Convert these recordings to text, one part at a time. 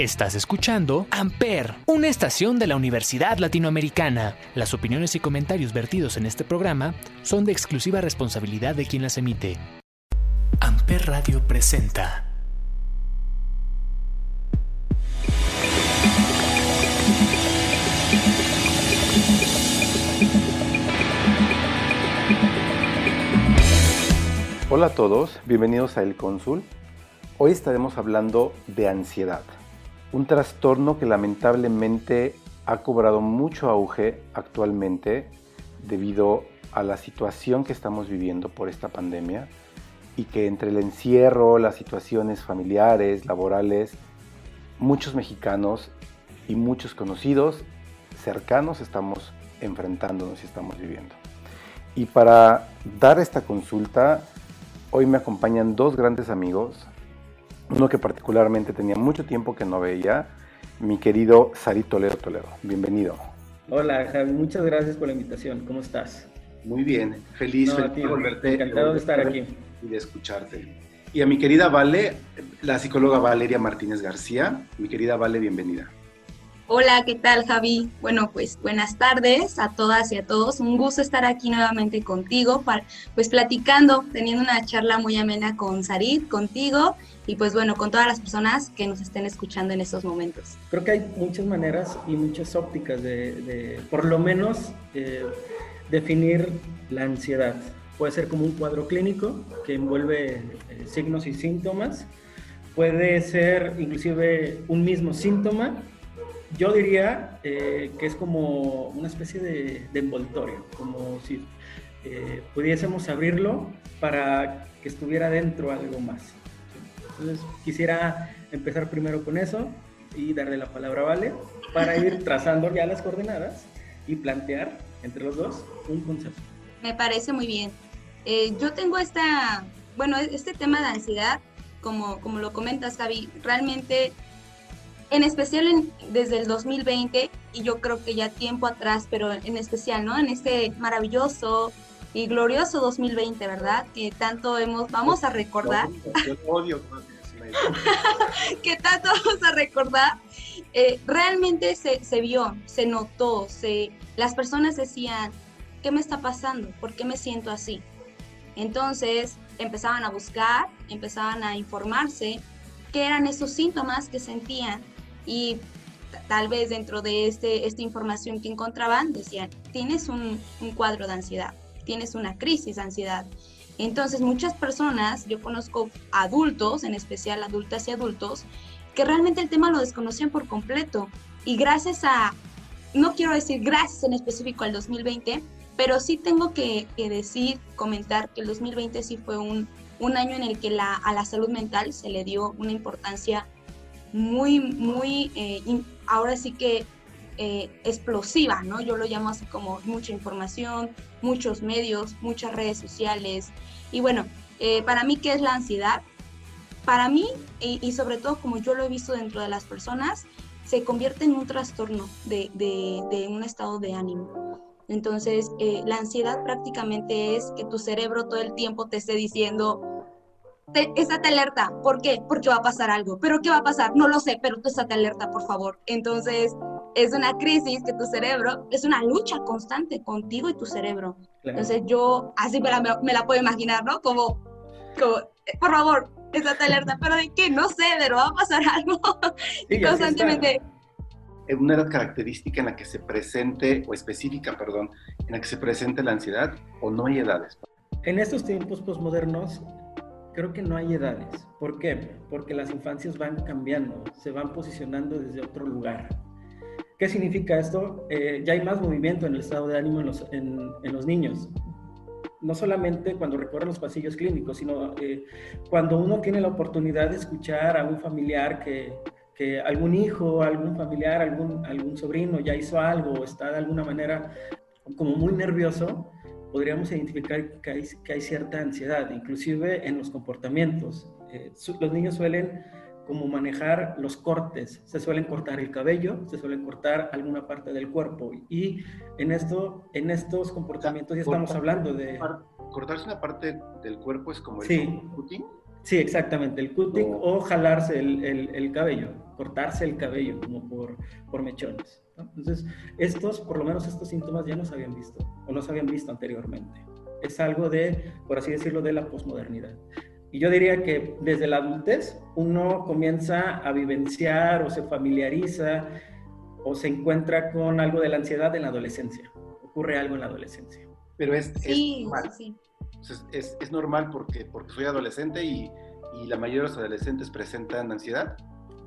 Estás escuchando Amper, una estación de la Universidad Latinoamericana. Las opiniones y comentarios vertidos en este programa son de exclusiva responsabilidad de quien las emite. Amper Radio presenta. Hola a todos, bienvenidos a El Cónsul. Hoy estaremos hablando de ansiedad un trastorno que lamentablemente ha cobrado mucho auge actualmente debido a la situación que estamos viviendo por esta pandemia y que entre el encierro, las situaciones familiares, laborales, muchos mexicanos y muchos conocidos cercanos estamos enfrentándonos y estamos viviendo. Y para dar esta consulta, hoy me acompañan dos grandes amigos, uno que particularmente tenía mucho tiempo que no veía, mi querido Sari Toledo Toledo. Bienvenido. Hola Javi, muchas gracias por la invitación. ¿Cómo estás? Muy bien, feliz, de volverte. Encantado de estar aquí. Y de escucharte. Y a mi querida Vale, la psicóloga Valeria Martínez García. Mi querida Vale, bienvenida. Hola, ¿qué tal Javi? Bueno, pues buenas tardes a todas y a todos. Un gusto estar aquí nuevamente contigo, pues platicando, teniendo una charla muy amena con Sarit, contigo y pues bueno, con todas las personas que nos estén escuchando en estos momentos. Creo que hay muchas maneras y muchas ópticas de, por lo menos, eh, definir la ansiedad. Puede ser como un cuadro clínico que envuelve eh, signos y síntomas. Puede ser inclusive un mismo síntoma yo diría eh, que es como una especie de, envoltorio, como si pudiésemos abrirlo para que estuviera dentro algo más. Entonces quisiera empezar primero con eso y darle la palabra a Vale para ir trazando ya las coordenadas y plantear entre los dos un concepto. Me parece muy bien. Eh, yo tengo esta, bueno, este tema de ansiedad, como, como lo comentas, Javi, realmente en especial desde el 2020 y yo creo que ya tiempo atrás, pero en especial, ¿no? En este maravilloso y glorioso 2020, ¿verdad? Que tanto hemos, vamos a recordar. Yo, odio que tanto vamos a recordar. Eh, realmente se, vio, se notó, se, las personas decían, ¿qué me está pasando? ¿Por qué me siento así? Entonces empezaban a buscar, empezaban a informarse qué eran esos síntomas que sentían y tal vez dentro de este, esta información que encontraban decían, tienes un, un cuadro de ansiedad, tienes una crisis de ansiedad. Entonces muchas personas, yo conozco adultos, en especial adultas y adultos, que realmente el tema lo desconocían por completo. Y gracias a, no quiero decir gracias en específico al 2020, pero sí tengo que, decir, comentar que el 2020 sí fue un, un año en el que a la salud mental se le dio una importancia muy, muy, eh, ahora sí que eh, explosiva, ¿no? Yo lo llamo así como mucha información, muchos medios, muchas redes sociales. Y bueno, eh, para mí, ¿qué es la ansiedad? Para mí, y, sobre todo como yo lo he visto dentro de las personas, se convierte en un trastorno de, un estado de ánimo. Entonces, la ansiedad prácticamente es que tu cerebro todo el tiempo te esté diciendo, te, estate alerta. ¿Por qué? Porque va a pasar algo. ¿Pero qué va a pasar? No lo sé, pero tú estate alerta, por favor. Entonces, es una crisis que tu cerebro, es una lucha constante contigo y tu cerebro. Entonces, yo así me la, me la, puedo imaginar, ¿no? Como, como, eh, por favor, estate alerta. ¿Pero de qué? No sé, pero va a pasar algo. y constantemente una característica en la que se presente, o específica, perdón, en la que se presente la ansiedad, o no hay edades? En estos tiempos posmodernos, creo que no hay edades. ¿Por qué? Porque las infancias van cambiando, se van posicionando desde otro lugar. ¿Qué significa esto? Eh, ya hay más movimiento en el estado de ánimo en los, en, los niños. No solamente cuando recorren los pasillos clínicos, sino eh, cuando uno tiene la oportunidad de escuchar a un familiar que, que algún hijo, algún familiar, algún, algún sobrino ya hizo algo o está de alguna manera como muy nervioso, podríamos identificar que hay, que hay cierta ansiedad, inclusive en los comportamientos. Eh, los niños suelen como manejar los cortes, se suelen cortar el cabello, se suelen cortar alguna parte del cuerpo y en, esto, en estos comportamientos ya estamos hablando de... Cortarse una parte del cuerpo es como el sí. Putin. Sí, exactamente, el cutting o jalarse el, cabello, cortarse el cabello como por, por mechones. Entonces, estos, por lo menos estos síntomas ya no se habían visto o no se habían visto anteriormente. Es algo de, por así decirlo, de la posmodernidad. Y yo diría que desde la adultez uno comienza a vivenciar o se familiariza o se encuentra con algo de la ansiedad en la adolescencia. Ocurre algo en la adolescencia. Pero es, normal. Es, normal porque, porque soy adolescente y, y la mayoría de los adolescentes presentan ansiedad.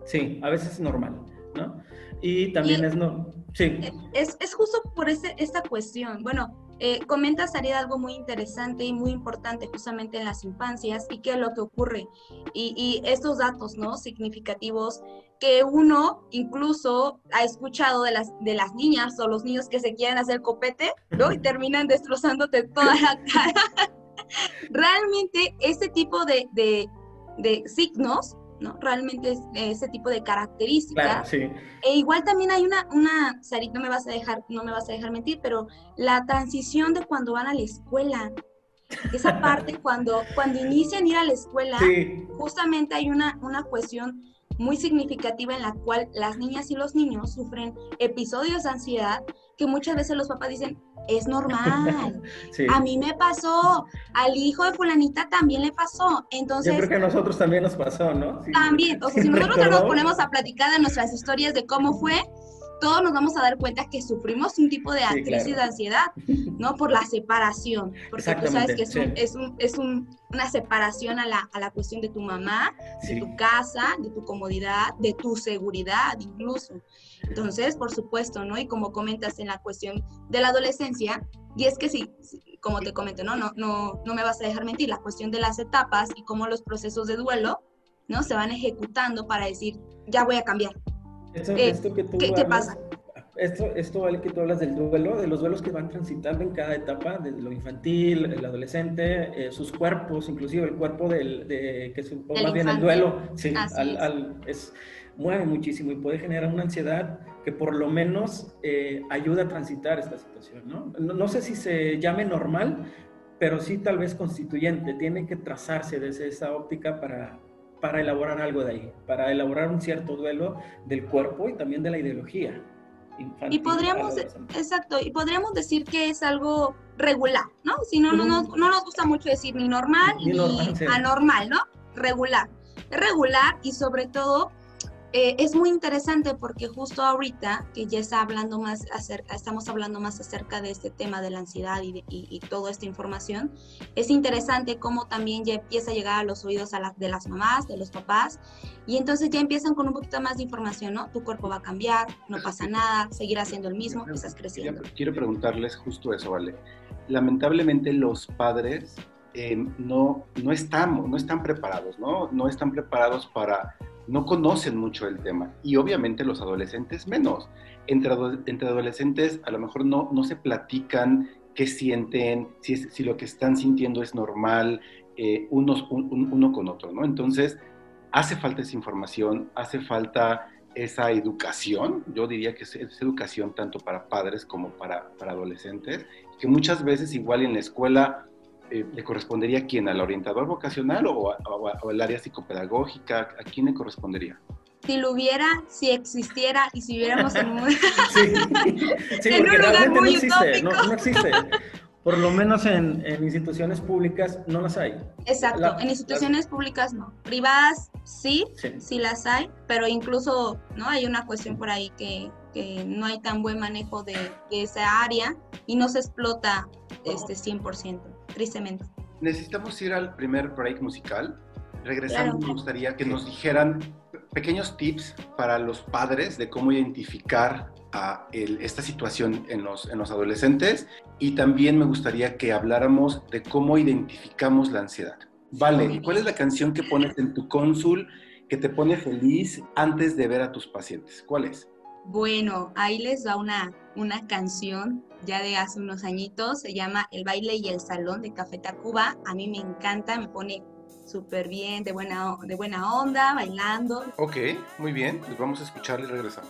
Sí, a veces es normal, ¿no? Y también es no. Sí. Es, es justo por ese, esta cuestión. Bueno, eh, comenta algo muy interesante y muy importante justamente en las infancias y qué es lo que ocurre. Y, y, estos datos ¿no? significativos que uno incluso ha escuchado de las, de las niñas o los niños que se quieren hacer copete ¿no? y terminan destrozándote toda la cara. Realmente ese tipo de, de, de signos Realmente es ese tipo de características. E igual también hay una, una, Sarit, no me vas a dejar, no me vas a dejar mentir, pero la transición de cuando van a la escuela, esa parte cuando, cuando inician ir a la escuela, justamente hay una, una cuestión muy significativa en la cual las niñas y los niños sufren episodios de ansiedad que muchas veces los papás dicen, es normal. A mí me pasó, al hijo de fulanita también le pasó. Entonces, Yo creo que a nosotros también nos pasó, ¿no? también, o sea, si nosotros nos ponemos a platicar de nuestras historias de cómo fue, todos nos vamos a dar cuenta que sufrimos un tipo de crisis de ansiedad, ¿no? Por la separación, porque tú sabes que es, un, es, una separación a la, a la, cuestión de tu mamá, de tu casa, de tu comodidad, de tu seguridad incluso. Entonces, por supuesto, ¿no? Y como comentas en la cuestión de la adolescencia, y es que sí, como te comento, ¿no? No, no, no me vas a dejar mentir, la cuestión de las etapas y cómo los procesos de duelo, ¿no? Se van ejecutando para decir, ya voy a cambiar, eh, ¿qué, pasa? Esto, esto vale que tú hablas del duelo, de los duelos que van transitando en cada etapa, desde lo infantil, el adolescente, eh, sus cuerpos, inclusive el cuerpo del, de, que es, más bien el duelo, sí, al, es. mueve muchísimo y puede generar una ansiedad que por lo menos eh, ayuda a transitar esta situación, ¿no? ¿no? ¿no? sé si se llame normal, pero sí tal vez constituyente, tiene que trazarse desde esa óptica para, para elaborar algo de ahí, para elaborar un cierto duelo del cuerpo y también de la ideología. y podríamos, exacto, y podríamos decir que es algo regular, ¿no? Si no, no, no, no nos gusta mucho decir ni normal ni, anormal, ¿no? Regular. Regular y sobre todo eh, es muy interesante porque justo ahorita que ya está hablando más acerca, estamos hablando más acerca de este tema de la ansiedad y, toda esta información, es interesante cómo también ya empieza a llegar a los oídos a de las mamás, de los papás, y entonces ya empiezan con un poquito más de información, ¿no? Tu cuerpo va a cambiar, no pasa nada, seguirá siendo el mismo, estás creciendo. Quiero preguntarles justo eso, ¿vale? Lamentablemente los padres eh, no, no, están, no están preparados, ¿no? No están preparados para no conocen mucho el tema y obviamente los adolescentes menos. Entre, entre adolescentes a lo mejor no, no se platican qué sienten, si, lo que están sintiendo es normal, eh, uno con otro, ¿no? Entonces, hace falta esa información, hace falta esa educación, yo diría que es, educación tanto para padres como para, para adolescentes, que muchas veces igual en la escuela eh, ¿le correspondería a quién? ¿Al orientador vocacional o, al área psicopedagógica? ¿A quién le correspondería? Si lo hubiera, si existiera y si hubiéramos en un, sí, en un lugar muy no existe, no, no, existe. Por lo menos en, en, instituciones públicas no las hay. Exacto, en instituciones públicas no. Privadas sí, sí, las hay, pero incluso no hay una cuestión por ahí que, que no hay tan buen manejo de, de esa área y no se explota este 100% tristemente. Necesitamos ir al primer break musical. Regresando, me gustaría que nos dijeran pequeños tips para los padres de cómo identificar a esta situación en los, en los adolescentes y también me gustaría que habláramos de cómo identificamos la ansiedad. Vale, ¿y cuál es la canción que pones en tu cónsul que te pone feliz antes de ver a tus pacientes? ¿Cuál es? Bueno, ahí les va una, una canción ya de hace unos añitos, se llama El baile y el salón de Café Tacuba. A mí me encanta, me pone súper bien, de buena, de buena onda, bailando. Ok, muy bien, pues vamos a escuchar y regresamos.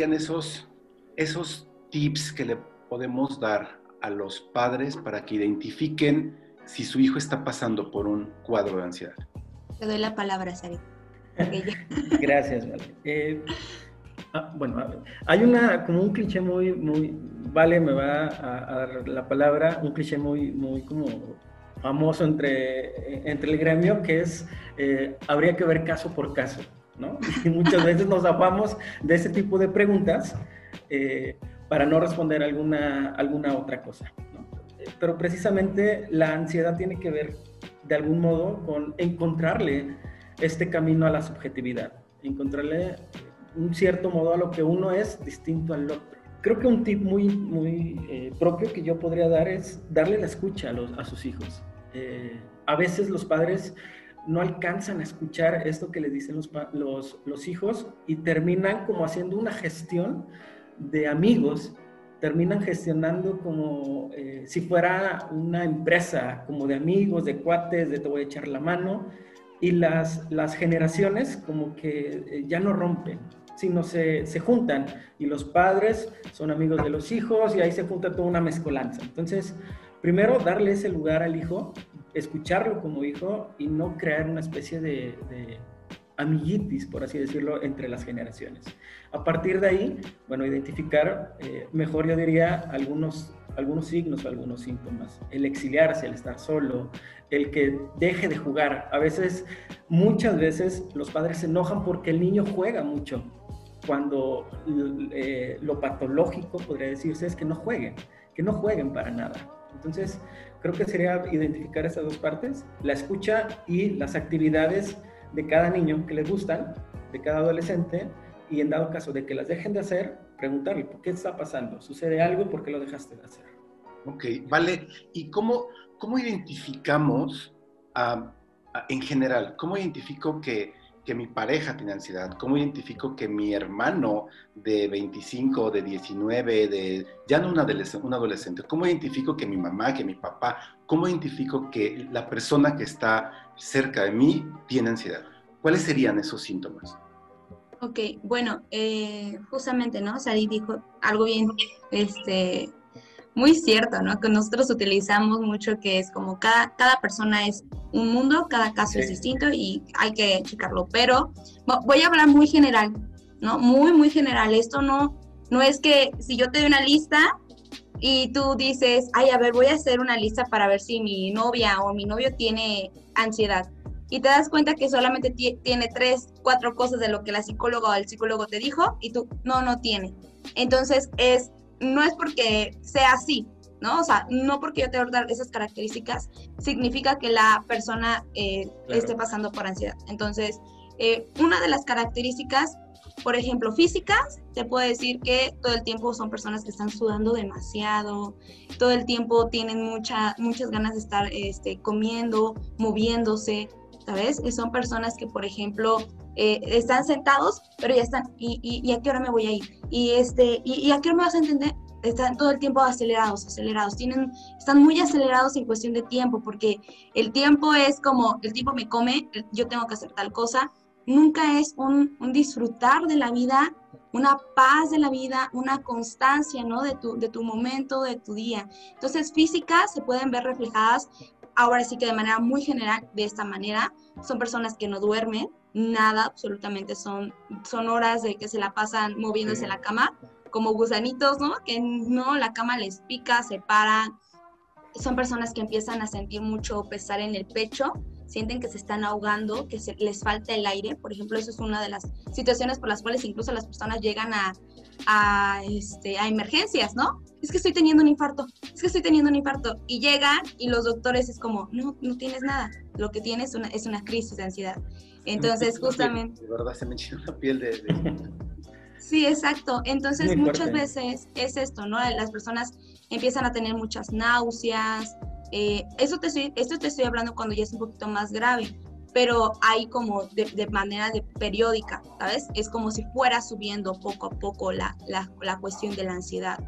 Serían esos, esos tips que le podemos dar a los padres para que identifiquen si su hijo está pasando por un cuadro de ansiedad? Te doy la palabra, Sari. Gracias, Vale. Eh, ah, bueno, hay una, como un cliché muy, muy, Vale me va a, dar la palabra, un cliché muy, muy como famoso entre, entre el gremio, que es, eh, habría que ver caso por caso, ¿no? Y muchas veces nos zapamos de ese tipo de preguntas eh, para no responder alguna, alguna otra cosa, ¿no? Pero precisamente la ansiedad tiene que ver, de algún modo, con encontrarle este camino a la subjetividad, encontrarle un cierto modo a lo que uno es distinto al otro. Creo que un tip muy, muy eh, propio que yo podría dar es darle la escucha a, los, a sus hijos. Eh, a veces los padres no alcanzan a escuchar esto que les dicen los, los, hijos y terminan como haciendo una gestión de amigos terminan gestionando como eh, si fuera una empresa, como de amigos, de cuates, de te voy a echar la mano, y las, las generaciones como que eh, ya no rompen, sino se, se, juntan y los padres son amigos de los hijos y ahí se junta toda una mezcolanza. Entonces, primero darle ese lugar al hijo, escucharlo como hijo y no crear una especie de, de amiguitis, por así decirlo, entre las generaciones. A partir de ahí, bueno, identificar, eh, mejor yo diría, algunos, algunos signos o algunos síntomas. El exiliarse, el estar solo, el que deje de jugar. A veces, muchas veces, los padres se enojan porque el niño juega mucho, cuando eh, lo patológico, podría decirse, es que no jueguen, que no jueguen para nada. Entonces, creo que sería identificar esas dos partes, la escucha y las actividades de cada niño que le gustan, de cada adolescente, y en dado caso de que las dejen de hacer, preguntarle, ¿por qué está pasando? ¿Sucede algo? ¿Por qué lo dejaste de hacer? Ok, vale. ¿Y cómo, cómo identificamos, en general, cómo identifico que, que, mi pareja tiene ansiedad? ¿Cómo identifico que mi hermano de 25, de 19, de ya no un adolescente, un adolescente? ¿Cómo identifico que mi mamá, que mi papá, cómo identifico que la persona que está cerca de mí tiene ansiedad? ¿Cuáles serían esos síntomas? Ok, bueno, eh, justamente, ¿no? Sari dijo algo bien, este, muy cierto, ¿no? Que nosotros utilizamos mucho que es como cada, cada persona es un mundo, cada caso es distinto y hay que checarlo. Pero voy a hablar muy general, ¿no? Muy, muy general. Esto no, no es que si yo te doy una lista y tú dices, ay, a ver, voy a hacer una lista para ver si mi novia o mi novio tiene ansiedad y te das cuenta que solamente tiene tres, cuatro cosas de lo que la psicóloga o el psicólogo te dijo y tú no, no tiene. Entonces, es, no es porque sea así, ¿no? O sea, no porque yo te voy dar esas características significa que la persona eh, esté pasando por ansiedad. Entonces, eh, una de las características, por ejemplo, físicas, te puedo decir que todo el tiempo son personas que están sudando demasiado, todo el tiempo tienen mucha, muchas ganas de estar este, comiendo, moviéndose, ¿sabes? son personas que, por ejemplo, eh, están sentados, pero ya están, y, y, a qué hora me voy a ir? Y, este, y, a qué hora me vas a entender? Están todo el tiempo acelerados, acelerados, tienen, están muy acelerados en cuestión de tiempo, porque el tiempo es como, el tiempo me come, yo tengo que hacer tal cosa, nunca es un, un disfrutar de la vida, una paz de la vida, una constancia, ¿no? De tu, de tu momento, de tu día. Entonces, físicas se pueden ver reflejadas ahora sí que de manera muy general, de esta manera, son personas que no duermen, nada, absolutamente son, son horas de que se la pasan moviéndose en la cama, como gusanitos, ¿no? Que no, la cama les pica, se paran. Son personas que empiezan a sentir mucho pesar en el pecho, sienten que se están ahogando, que se, les falta el aire. Por ejemplo, eso es una de las situaciones por las cuales incluso las personas llegan a, a, este, a emergencias, ¿no? Es que estoy teniendo un infarto, es que estoy teniendo un infarto. Y llegan y los doctores es como, no, no tienes nada, lo que tienes una, es una crisis de ansiedad. Entonces, justamente... De verdad, se me echó la piel de... Sí, exacto. Entonces, muchas veces es esto, ¿no? Las personas empiezan a tener muchas náuseas. Eh, eso te estoy, esto te estoy hablando cuando ya es un poquito más grave pero hay como de, manera de periódica, ¿sabes? Es como si fuera subiendo poco a poco la, la, la, cuestión de la ansiedad.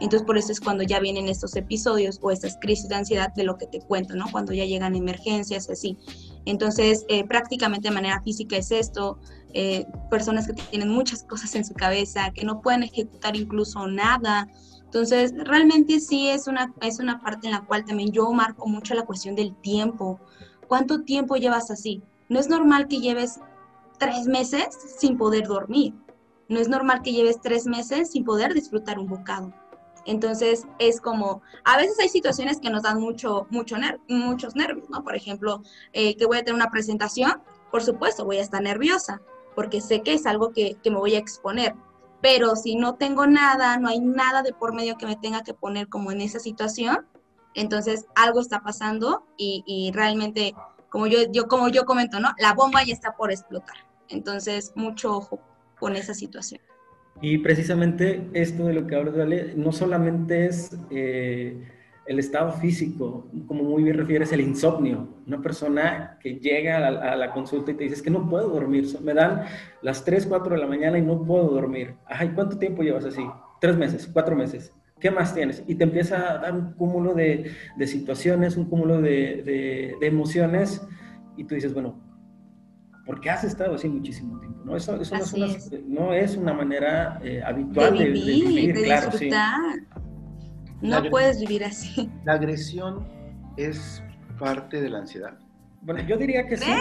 Entonces, por eso es cuando ya vienen estos episodios o estas crisis de ansiedad de lo que te cuento, ¿no? Cuando ya llegan emergencias y así. Entonces, eh, prácticamente de manera física es esto. Eh, personas que tienen muchas cosas en su cabeza, que no pueden ejecutar incluso nada. Entonces, realmente sí es una, es una parte en la cual también yo marco mucho la cuestión del tiempo. ¿Cuánto tiempo llevas así? No es normal que lleves tres meses sin poder dormir. No es normal que lleves tres meses sin poder disfrutar un bocado. Entonces es como, a veces hay situaciones que nos dan mucho, mucho muchos nervios, ¿no? Por ejemplo, eh, que voy a tener una presentación, por supuesto voy a estar nerviosa, porque sé que es algo que, me voy a exponer. Pero si no tengo nada, no hay nada de por medio que me tenga que poner como en esa situación, entonces algo está pasando y, realmente, como yo, yo, como yo comento, ¿no? La bomba ya está por explotar. Entonces, mucho ojo con esa situación. Y precisamente esto de lo que hablas, ¿vale? no solamente es eh, el estado físico, como muy bien refieres, el insomnio. Una persona que llega a la, consulta y te dice, es que no puedo dormir, me dan las 3, 4 de la mañana y no puedo dormir. Ay, ¿cuánto tiempo llevas así? Tres meses, cuatro meses. ¿Qué más tienes? Y te empieza a dar un cúmulo de, de situaciones, un cúmulo de, de, de emociones y tú dices, bueno, porque has estado así muchísimo tiempo, ¿no? Eso, eso no, es una, manera eh, habitual de vivir, de, claro, disfrutar. No puedes vivir así. La agresión es parte de la ansiedad. Bueno, yo diría que sí.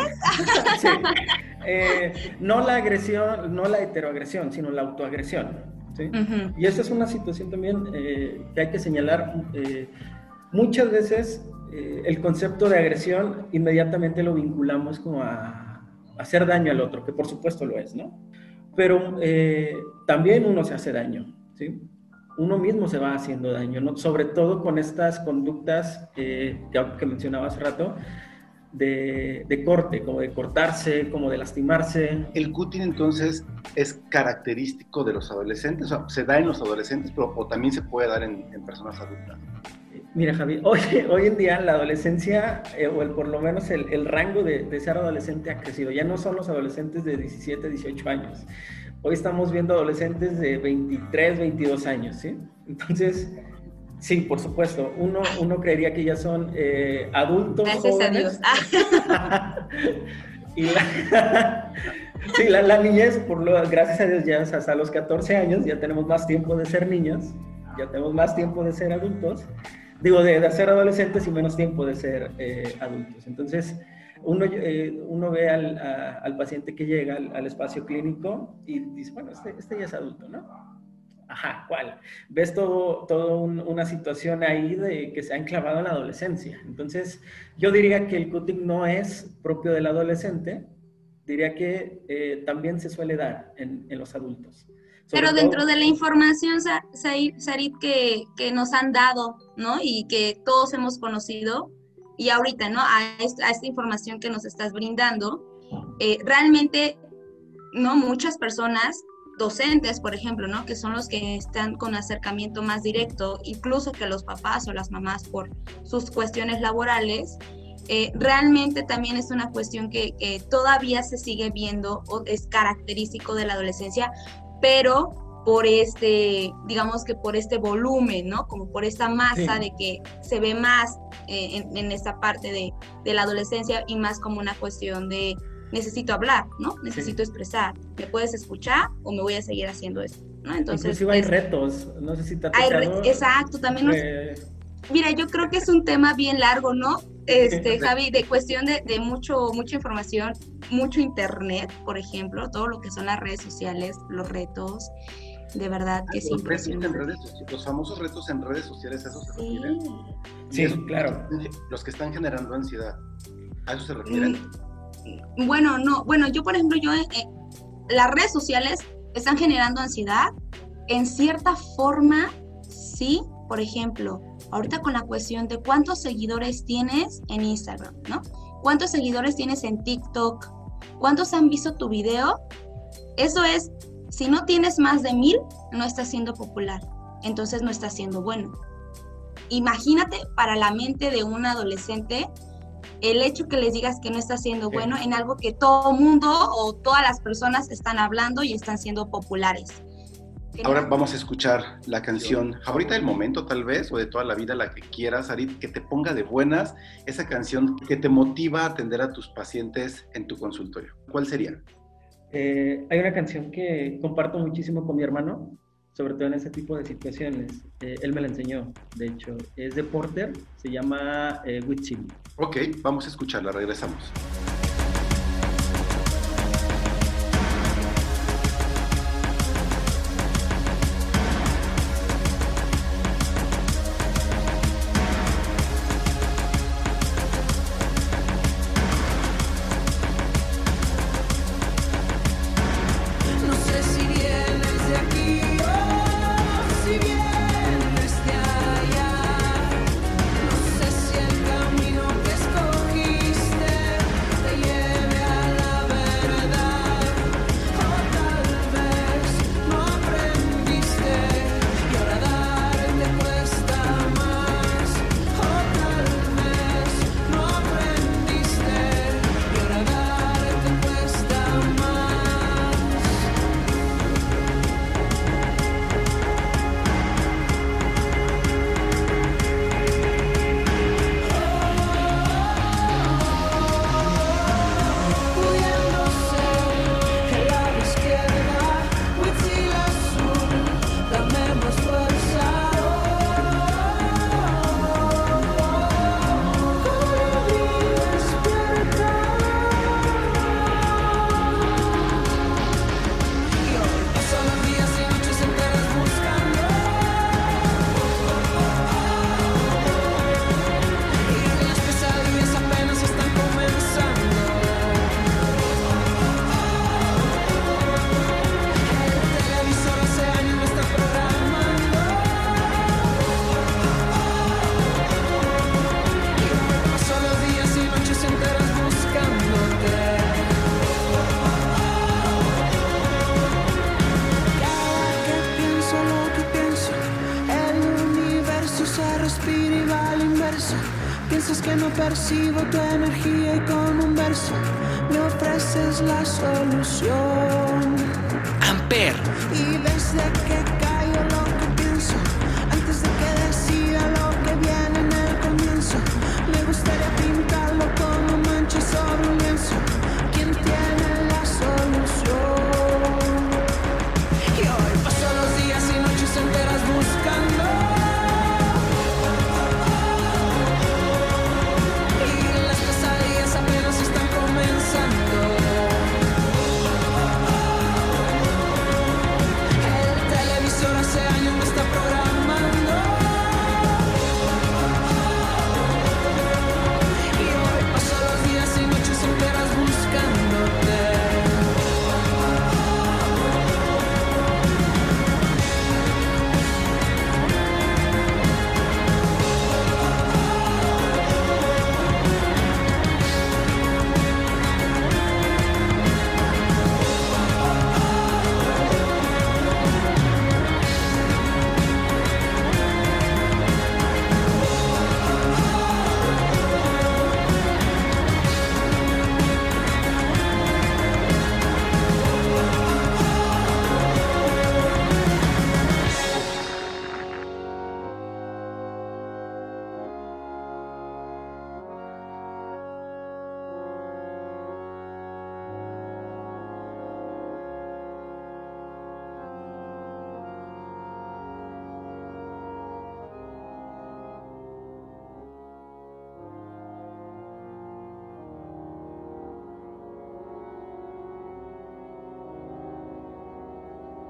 Eh, no la agresión, no la heteroagresión, sino la autoagresión. ¿sí? Y esa es una situación también eh, que hay que señalar. muchas veces el concepto de agresión inmediatamente lo vinculamos como a hacer daño al otro, que por supuesto lo es, ¿no? Pero eh, también uno se hace daño, ¿sí? Uno mismo se va haciendo daño, ¿no? Sobre todo con estas conductas eh, que, mencionaba hace rato, de, de, corte, como de cortarse, como de lastimarse. El cutting entonces es característico de los adolescentes, o se da en los adolescentes, pero o también se puede dar en, en personas adultas. Mira, Javi, hoy, hoy en día la adolescencia, eh, o el, por lo menos el, el rango de, de, ser adolescente ha crecido. Ya no son los adolescentes de 17, 18 años. Hoy estamos viendo adolescentes de 23, 22 años, ¿sí? Entonces, sí, por supuesto, uno, uno creería que ya son eh, adultos. Gracias jóvenes. a Dios. y la, sí, la, la, niñez, por lo, gracias a Dios, ya hasta los 14 años ya tenemos más tiempo de ser niños, ya tenemos más tiempo de ser adultos digo, de, de, ser adolescentes y menos tiempo de ser eh, adultos. Entonces, uno, eh, uno ve al, al, paciente que llega al, espacio clínico y dice, bueno, este, este, ya es adulto, ¿no? Ajá, ¿cuál? Ves todo, todo una situación ahí de que se ha enclavado en la adolescencia. Entonces, yo diría que el cutting no es propio del adolescente, diría que eh, también se suele dar en, en los adultos. Pero dentro de la información, Sarit, que, que, nos han dado, ¿no? Y que todos hemos conocido, y ahorita, ¿no? A, esta, información que nos estás brindando, eh, realmente, ¿no? Muchas personas, docentes, por ejemplo, ¿no? Que son los que están con acercamiento más directo, incluso que los papás o las mamás por sus cuestiones laborales, eh, realmente también es una cuestión que, que, todavía se sigue viendo o es característico de la adolescencia pero por este, digamos que por este volumen, ¿no? Como por esta masa de que se ve más eh, en, esta parte de, la adolescencia y más como una cuestión de necesito hablar, ¿no? Necesito expresar. ¿Me puedes escuchar o me voy a seguir haciendo esto? ¿no? Entonces, Inclusive hay retos, no sé si te ha Exacto, también nos, Mira, yo creo que es un tema bien largo, ¿no? Este, Javi, de cuestión de, de, mucho, mucha información, mucho internet, por ejemplo, todo lo que son las redes sociales, los retos, de verdad que sí. Los famosos retos en redes sociales, ¿a eso se sí. refieren? Sí, claro. Los que están generando ansiedad, ¿a eso se refieren? Mm, bueno, no, bueno, yo por ejemplo, yo, eh, las redes sociales están generando ansiedad, en cierta forma, sí, por ejemplo, ahorita con la cuestión de cuántos seguidores tienes en Instagram, ¿no? ¿Cuántos seguidores tienes en TikTok? ¿Cuántos han visto tu video? Eso es, si no tienes más de mil, no estás siendo popular, entonces no estás siendo bueno. Imagínate para la mente de un adolescente el hecho que les digas que no estás siendo bueno en algo que todo mundo o todas las personas están hablando y están siendo populares. Ahora vamos a escuchar la canción favorita del momento, tal vez, o de toda la vida, la que quieras, Arit, que te ponga de buenas, esa canción que te motiva a atender a tus pacientes en tu consultorio. ¿Cuál sería? Eh, hay una canción que comparto muchísimo con mi hermano, sobre todo en este tipo de situaciones. Eh, él me la enseñó, de hecho. Es de Porter, se llama eh, Witching. Ok, vamos a escucharla, regresamos. Percibo tu energía y con un verso me ofreces la solución. Amper. Y desde que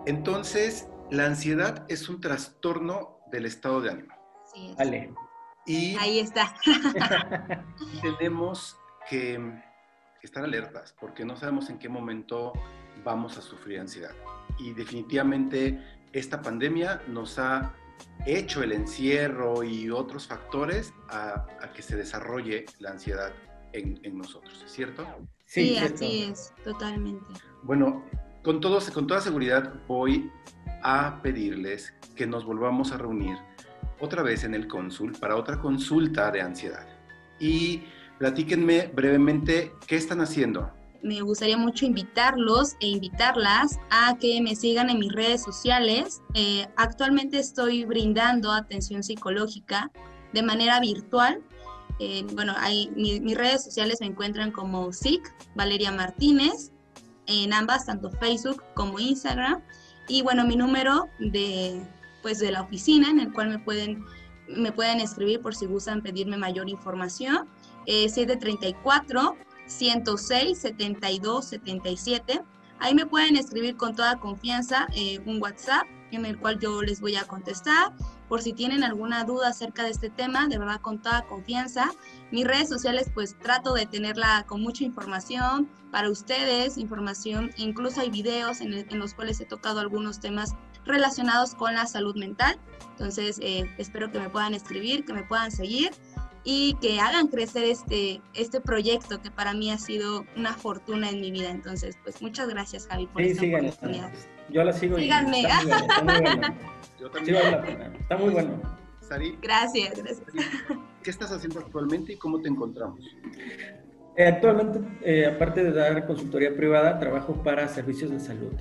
Entonces, la ansiedad es un trastorno del estado de ánimo. Es. Vale. Y Ahí está. tenemos que estar alertas porque no sabemos en qué momento vamos a sufrir ansiedad. Y definitivamente esta pandemia nos ha hecho el encierro y otros factores a, a que se desarrolle la ansiedad en, en nosotros, ¿es cierto? Sí, cierto. así es, totalmente. Bueno, con, toda seguridad voy a pedirles que nos volvamos a reunir otra vez en el cónsul para otra consulta de ansiedad. Y platíquenme brevemente qué están haciendo. Me gustaría mucho invitarlos e invitarlas a que me sigan en mis redes sociales. Eh, actualmente estoy brindando atención psicológica de manera virtual. Eh, bueno, mis redes sociales me encuentran como SIC, Valeria Martínez. En ambas, tanto Facebook como Instagram. Y bueno, mi número de, pues, de la oficina en el cual me pueden, me pueden escribir por si gustan pedirme mayor información. es 734 106 72 77. Ahí me pueden escribir con toda confianza eh, un WhatsApp en el cual yo les voy a contestar. Por si tienen alguna duda acerca de este tema, de verdad con toda confianza. Mis redes sociales pues trato de tenerla con mucha información para ustedes, información, incluso hay videos en, los cuales he tocado algunos temas relacionados con la salud mental. Entonces eh, espero que me puedan escribir, que me puedan seguir y que hagan crecer este, este proyecto que para mí ha sido una fortuna en mi vida. Entonces, pues muchas gracias Javi por esta oportunidad. Yo la sigo. Síganme. está muy bueno. Yo también. Está muy bueno. Sari. Gracias, gracias. ¿Qué estás haciendo actualmente y cómo te encontramos? Eh, actualmente, eh, aparte de dar consultoría privada, trabajo para servicios de salud.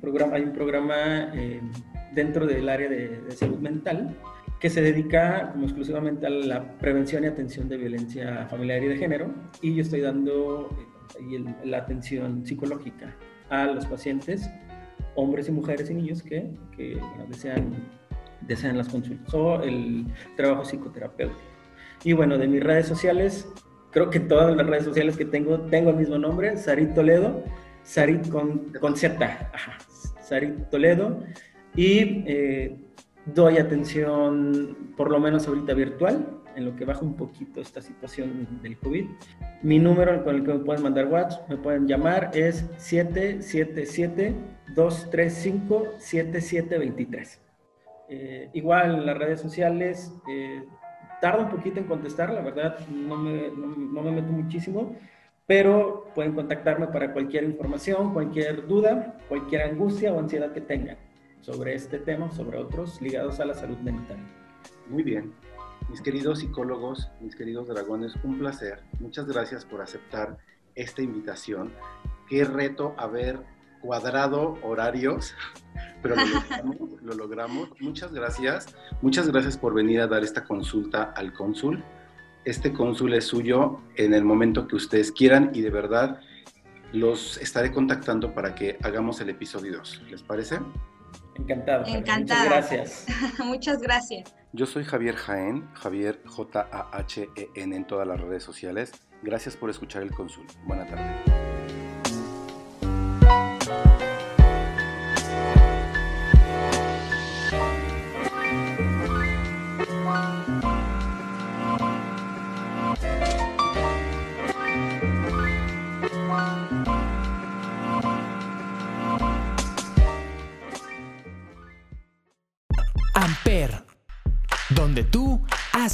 programa, hay un programa eh, dentro del área de, de salud mental que se dedica como exclusivamente a la prevención y atención de violencia familiar y de género. Y yo estoy dando la atención psicológica a los pacientes, hombres y mujeres y niños que, que desean, desean las consultas o el trabajo psicoterapéutico. Y bueno, de mis redes sociales, creo que todas las redes sociales que tengo, tengo el mismo nombre, Sarit Toledo, Sarit con, con Z, Sarit Toledo. Y eh, doy atención, por lo menos ahorita virtual, en lo que baja un poquito esta situación del COVID. Mi número con el que me pueden mandar WhatsApp, me pueden llamar, es 777-235-7723. Eh, igual las redes sociales, eh, tarda un poquito en contestar, la verdad, no me, no me meto muchísimo, pero pueden contactarme para cualquier información, cualquier duda, cualquier angustia o ansiedad que tengan sobre este tema, sobre otros ligados a la salud mental. Muy bien. Mis queridos psicólogos, mis queridos dragones, un placer. Muchas gracias por aceptar esta invitación. Qué reto haber cuadrado horarios, pero lo logramos, lo logramos. Muchas gracias. Muchas gracias por venir a dar esta consulta al cónsul. Este cónsul es suyo en el momento que ustedes quieran y de verdad los estaré contactando para que hagamos el episodio 2. ¿Les parece? Encantado. Encantada. Muchas gracias. Muchas gracias. Yo soy Javier Jaén, Javier J-A-H-E-N en todas las redes sociales. Gracias por escuchar el Consul. Buena tarde.